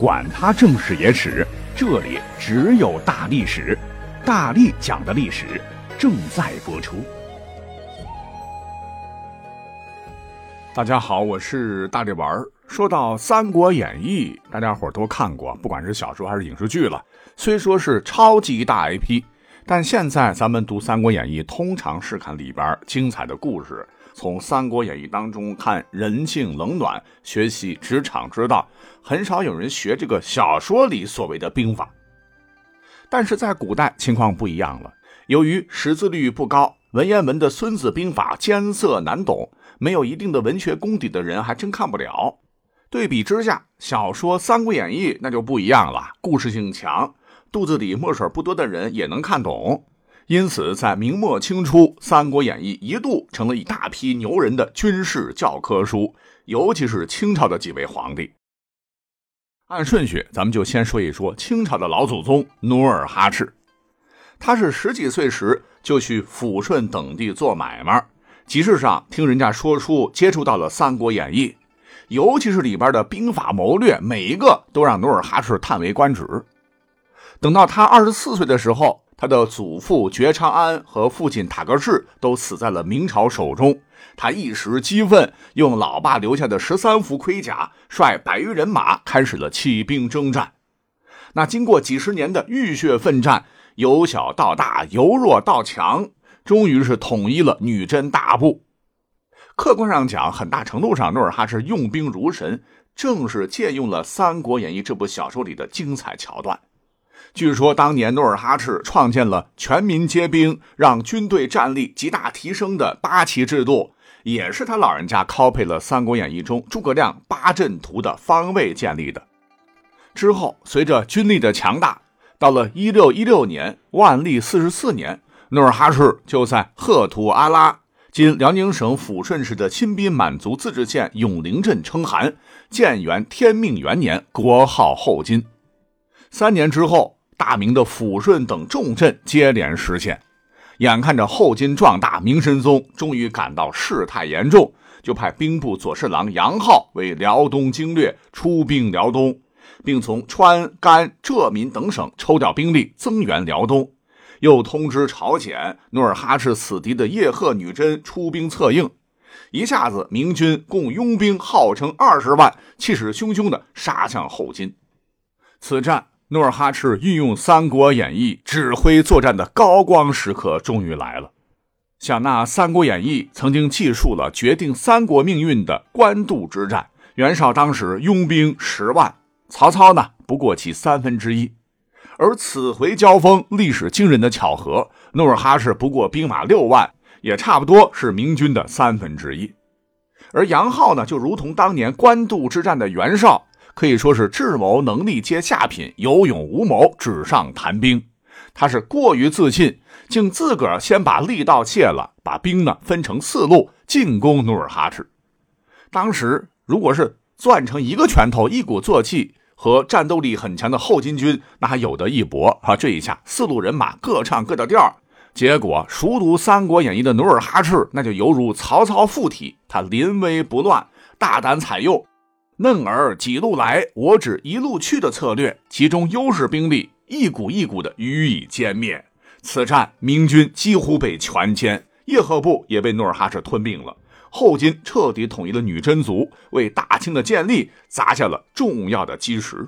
管他正史野史，这里只有大历史，大力讲的历史正在播出。大家好，我是大力丸儿。说到《三国演义》，大家伙都看过，不管是小说还是影视剧了。虽说是超级大 IP，但现在咱们读《三国演义》，通常是看里边精彩的故事。从《三国演义》当中看人性冷暖，学习职场之道，很少有人学这个小说里所谓的兵法。但是在古代情况不一样了，由于识字率不高，文言文的《孙子兵法》艰涩难懂，没有一定的文学功底的人还真看不了。对比之下，小说《三国演义》那就不一样了，故事性强，肚子里墨水不多的人也能看懂。因此，在明末清初，《三国演义》一度成了一大批牛人的军事教科书，尤其是清朝的几位皇帝。按顺序，咱们就先说一说清朝的老祖宗努尔哈赤。他是十几岁时就去抚顺等地做买卖，集市上听人家说书，接触到了《三国演义》，尤其是里边的兵法谋略，每一个都让努尔哈赤叹为观止。等到他二十四岁的时候。他的祖父觉昌安和父亲塔克世都死在了明朝手中，他一时激愤，用老爸留下的十三副盔甲，率百余人马开始了起兵征战。那经过几十年的浴血奋战，由小到大，由弱到强，终于是统一了女真大部。客观上讲，很大程度上，努尔哈赤用兵如神，正是借用了《三国演义》这部小说里的精彩桥段。据说当年努尔哈赤创建了全民皆兵，让军队战力极大提升的八旗制度，也是他老人家 copy 了《三国演义》中诸葛亮八阵图的方位建立的。之后，随着军力的强大，到了一六一六年万历四十四年，努尔哈赤就在赫图阿拉（今辽宁省抚顺市的亲宾满族自治县永陵镇）称汗，建元天命元年，国号后金。三年之后。大明的抚顺等重镇接连失陷，眼看着后金壮大，明神宗终于感到事态严重，就派兵部左侍郎杨浩为辽东经略，出兵辽东，并从川、甘、浙、闽等省抽调兵力增援辽东，又通知朝鲜努尔哈赤死敌的叶赫女真出兵策应，一下子明军共拥兵号称二十万，气势汹汹地杀向后金。此战。努尔哈赤运用《三国演义》指挥作战的高光时刻终于来了。像那《三国演义》曾经记述了决定三国命运的官渡之战，袁绍当时拥兵十万，曹操呢不过其三分之一。而此回交锋，历史惊人的巧合，努尔哈赤不过兵马六万，也差不多是明军的三分之一。而杨浩呢，就如同当年官渡之战的袁绍。可以说是智谋能力皆下品，有勇无谋，纸上谈兵。他是过于自信，竟自个儿先把力道卸了，把兵呢分成四路进攻努尔哈赤。当时如果是攥成一个拳头，一鼓作气，和战斗力很强的后金军，那还有得一搏啊！这一下四路人马各唱各的调，结果熟读《三国演义》的努尔哈赤，那就犹如曹操附体，他临危不乱，大胆采用。嫩儿几路来，我只一路去的策略，其中优势兵力一股一股的予以歼灭。此战明军几乎被全歼，叶赫部也被努尔哈赤吞并了。后金彻底统一了女真族，为大清的建立砸下了重要的基石。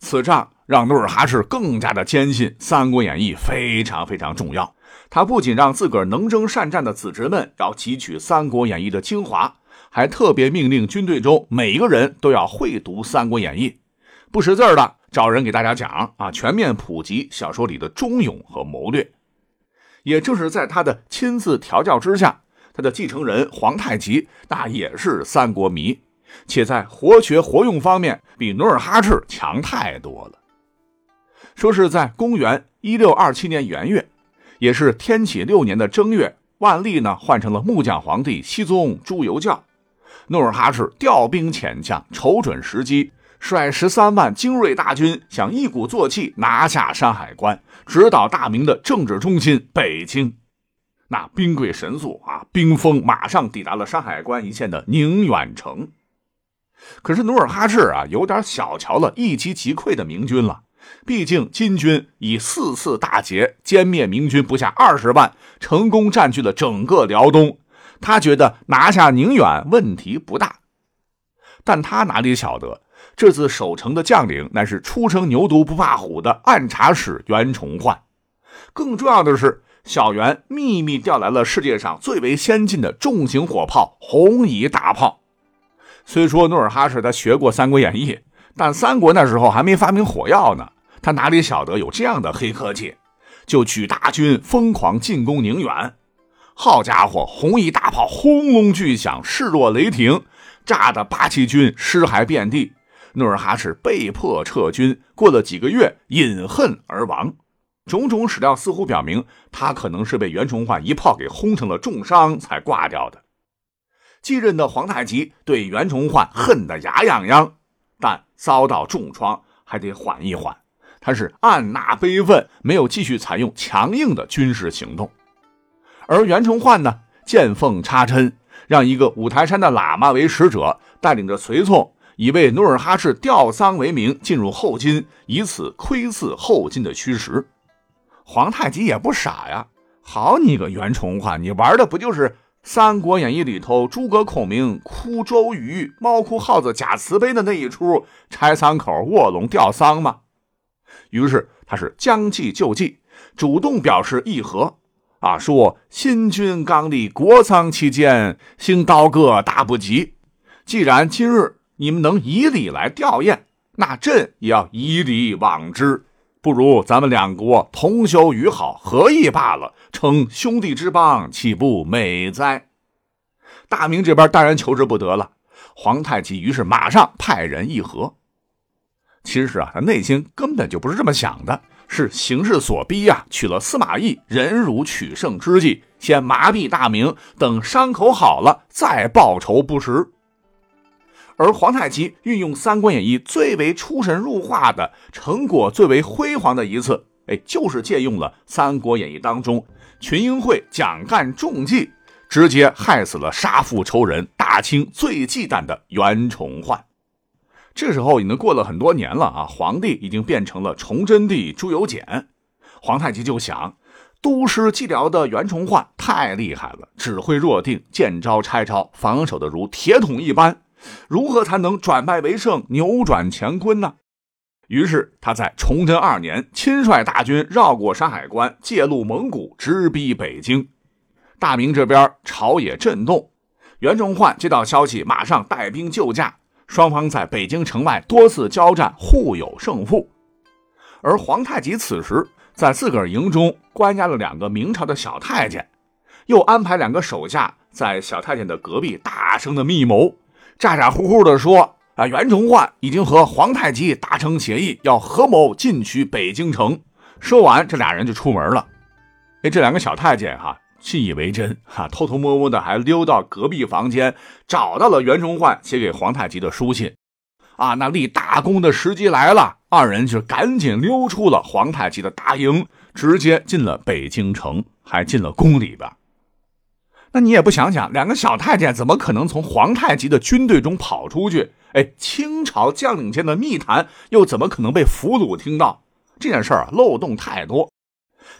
此战让努尔哈赤更加的坚信《三国演义》非常非常重要。他不仅让自个儿能征善战的子侄们要汲取《三国演义》的精华。还特别命令军队中每一个人都要会读《三国演义》，不识字的找人给大家讲啊，全面普及小说里的忠勇和谋略。也正是在他的亲自调教之下，他的继承人皇太极那也是三国迷，且在活学活用方面比努尔哈赤强太多了。说是在公元一六二七年元月，也是天启六年的正月，万历呢换成了木匠皇帝熹宗朱由校。努尔哈赤调兵遣将，瞅准时机，率十三万精锐大军，想一鼓作气拿下山海关，直捣大明的政治中心北京。那兵贵神速啊，兵锋马上抵达了山海关一线的宁远城。可是努尔哈赤啊，有点小瞧了一击即溃的明军了。毕竟金军以四次大捷歼灭明军不下二十万，成功占据了整个辽东。他觉得拿下宁远问题不大，但他哪里晓得，这次守城的将领乃是初生牛犊不怕虎的按察使袁崇焕。更重要的是，小袁秘密调来了世界上最为先进的重型火炮——红夷大炮。虽说努尔哈赤他学过《三国演义》，但三国那时候还没发明火药呢，他哪里晓得有这样的黑科技？就举大军疯狂进攻宁远。好家伙，红衣大炮轰隆巨响，势若雷霆，炸得八旗军尸骸遍地。努尔哈赤被迫撤军，过了几个月，饮恨而亡。种种史料似乎表明，他可能是被袁崇焕一炮给轰成了重伤才挂掉的。继任的皇太极对袁崇焕恨得牙痒痒，但遭到重创还得缓一缓。他是按捺悲愤，没有继续采用强硬的军事行动。而袁崇焕呢，见缝插针，让一个五台山的喇嘛为使者，带领着随从，以为努尔哈赤吊丧为名进入后金，以此窥伺后金的虚实。皇太极也不傻呀，好你个袁崇焕，你玩的不就是《三国演义》里头诸葛孔明哭周瑜、猫哭耗子假慈悲的那一出拆三口卧龙吊丧吗？于是他是将计就计，主动表示议和，啊，说新君刚立国丧期间，兴刀戈大不及。既然今日你们能以礼来吊唁，那朕也要以礼往之。不如咱们两国同修于好，合议罢了，称兄弟之邦，岂不美哉？大明这边当然求之不得了。皇太极于是马上派人议和。其实啊，他内心根本就不是这么想的，是形势所逼呀，取了司马懿忍辱取胜之计，先麻痹大明，等伤口好了再报仇不迟。而皇太极运用《三国演义》最为出神入化的成果，最为辉煌的一次，哎，就是借用了《三国演义》当中群英会蒋干中计，直接害死了杀父仇人大清最忌惮的袁崇焕。这时候已经过了很多年了啊，皇帝已经变成了崇祯帝朱由检。皇太极就想，督师寂寥的袁崇焕太厉害了，指挥若定，见招拆招，防守的如铁桶一般。如何才能转败为胜、扭转乾坤呢？于是他在崇祯二年亲率大军绕过山海关，介入蒙古，直逼北京。大明这边朝野震动，袁崇焕接到消息，马上带兵救驾。双方在北京城外多次交战，互有胜负。而皇太极此时在自个儿营中关押了两个明朝的小太监，又安排两个手下在小太监的隔壁大声的密谋。咋咋呼呼的说：“啊，袁崇焕已经和皇太极达成协议，要合谋进取北京城。”说完，这俩人就出门了。哎，这两个小太监哈信以为真，哈偷偷摸摸的还溜到隔壁房间，找到了袁崇焕写给皇太极的书信。啊，那立大功的时机来了，二人就赶紧溜出了皇太极的大营，直接进了北京城，还进了宫里边。那你也不想想，两个小太监怎么可能从皇太极的军队中跑出去？哎，清朝将领间的密谈又怎么可能被俘虏听到？这件事儿啊，漏洞太多。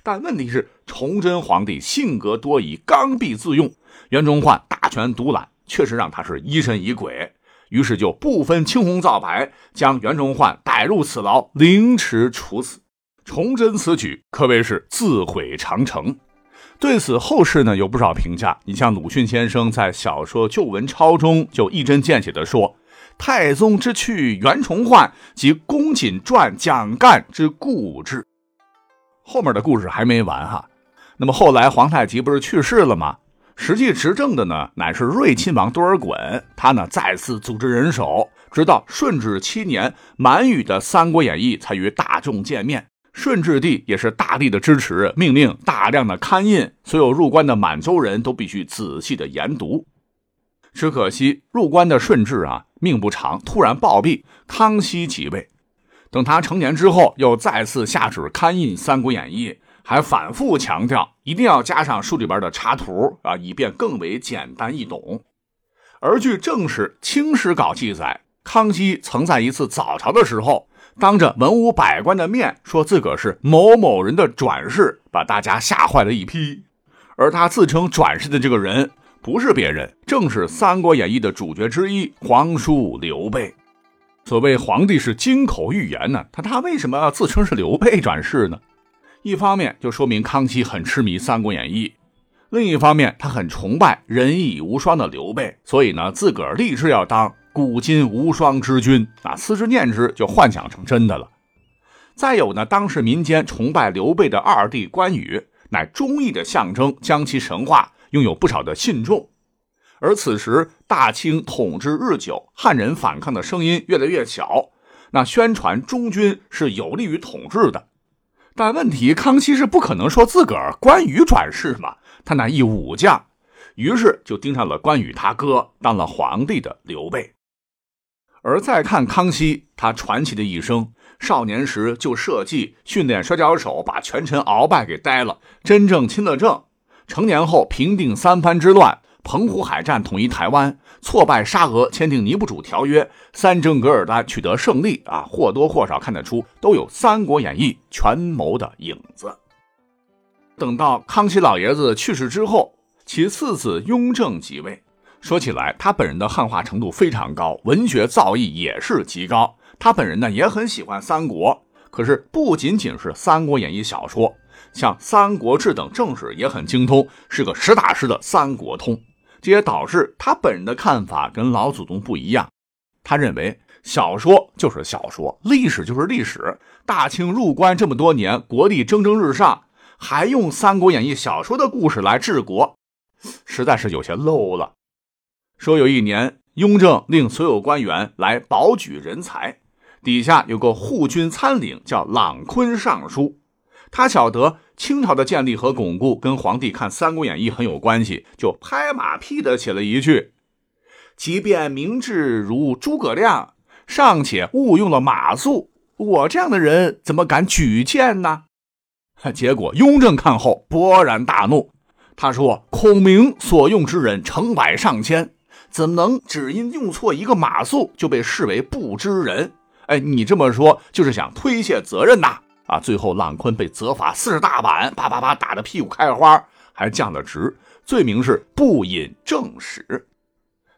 但问题是，崇祯皇帝性格多疑，刚愎自用，袁崇焕大权独揽，确实让他是疑神疑鬼。于是就不分青红皂白，将袁崇焕逮入此牢，凌迟处死。崇祯此举可谓是自毁长城。对此后世呢有不少评价，你像鲁迅先生在小说《旧文钞》中就一针见血地说：“太宗之去，袁崇焕即公瑾传蒋干之故志。”后面的故事还没完哈。那么后来皇太极不是去世了吗？实际执政的呢乃是睿亲王多尔衮，他呢再次组织人手，直到顺治七年，满语的《三国演义》才与大众见面。顺治帝也是大力的支持，命令大量的刊印，所有入关的满洲人都必须仔细的研读。只可惜入关的顺治啊，命不长，突然暴毙。康熙即位，等他成年之后，又再次下旨刊印《三国演义》，还反复强调一定要加上书里边的插图啊，以便更为简单易懂。而据正史、清史稿记载，康熙曾在一次早朝的时候，当着文武百官的面说自个是某某人的转世，把大家吓坏了一批。而他自称转世的这个人，不是别人，正是《三国演义》的主角之一皇叔刘备。所谓皇帝是金口玉言呢，他他为什么要自称是刘备转世呢？一方面就说明康熙很痴迷《三国演义》。另一方面，他很崇拜仁义无双的刘备，所以呢，自个儿立志要当古今无双之君啊，思之念之就幻想成真的了。再有呢，当时民间崇拜刘备的二弟关羽，乃忠义的象征，将其神化，拥有不少的信众。而此时大清统治日久，汉人反抗的声音越来越小，那宣传忠君是有利于统治的。但问题，康熙是不可能说自个儿关羽转世嘛？他那一武将，于是就盯上了关羽他哥当了皇帝的刘备。而再看康熙，他传奇的一生，少年时就设计训练摔跤手，把权臣鳌拜给逮了，真正亲了政。成年后平定三藩之乱，澎湖海战统一台湾，挫败沙俄签订尼布楚条约，三征噶尔丹取得胜利啊，或多或少看得出都有《三国演义》权谋的影子。等到康熙老爷子去世之后，其次子雍正即位。说起来，他本人的汉化程度非常高，文学造诣也是极高。他本人呢也很喜欢三国，可是不仅仅是《三国演义》小说，像《三国志》等正史也很精通，是个实打实的三国通。这也导致他本人的看法跟老祖宗不一样。他认为小说就是小说，历史就是历史。大清入关这么多年，国力蒸蒸日上。还用《三国演义》小说的故事来治国，实在是有些 low 了。说有一年，雍正令所有官员来保举人才，底下有个护军参领叫朗坤尚书，他晓得清朝的建立和巩固跟皇帝看《三国演义》很有关系，就拍马屁的写了一句：“即便明智如诸葛亮，尚且误用了马谡，我这样的人怎么敢举荐呢？”结果，雍正看后勃然大怒。他说：“孔明所用之人成百上千，怎么能只因用错一个马谡就被视为不知人？哎，你这么说就是想推卸责任呐？啊！最后，朗坤被责罚四十大板，啪啪啪打的屁股开花，还降了职，罪名是不引正史。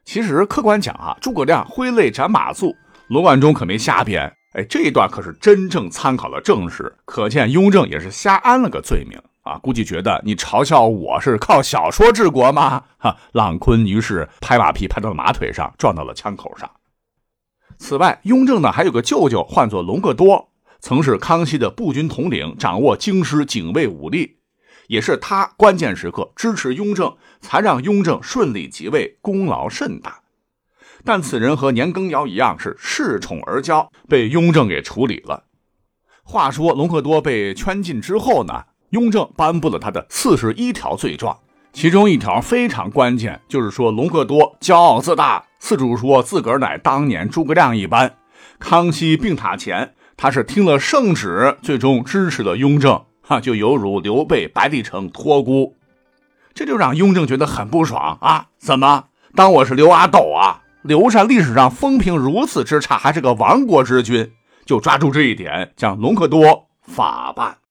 其实，客观讲啊，诸葛亮挥泪斩马谡，罗贯中可没瞎编。”哎，这一段可是真正参考了正史，可见雍正也是瞎安了个罪名啊！估计觉得你嘲笑我是靠小说治国吗？哈，朗坤于是拍马屁拍到了马腿上，撞到了枪口上。此外，雍正呢还有个舅舅，唤作隆科多，曾是康熙的步军统领，掌握京师警卫武力，也是他关键时刻支持雍正，才让雍正顺利即位，功劳甚大。但此人和年羹尧一样是恃宠而骄，被雍正给处理了。话说隆科多被圈禁之后呢，雍正颁布了他的四十一条罪状，其中一条非常关键，就是说隆科多骄傲自大，四处说自个儿乃当年诸葛亮一般。康熙病榻前，他是听了圣旨，最终支持了雍正，哈，就犹如刘备白帝城托孤，这就让雍正觉得很不爽啊！怎么当我是刘阿斗啊？刘禅历史上风评如此之差，还是个亡国之君，就抓住这一点，将隆科多法办。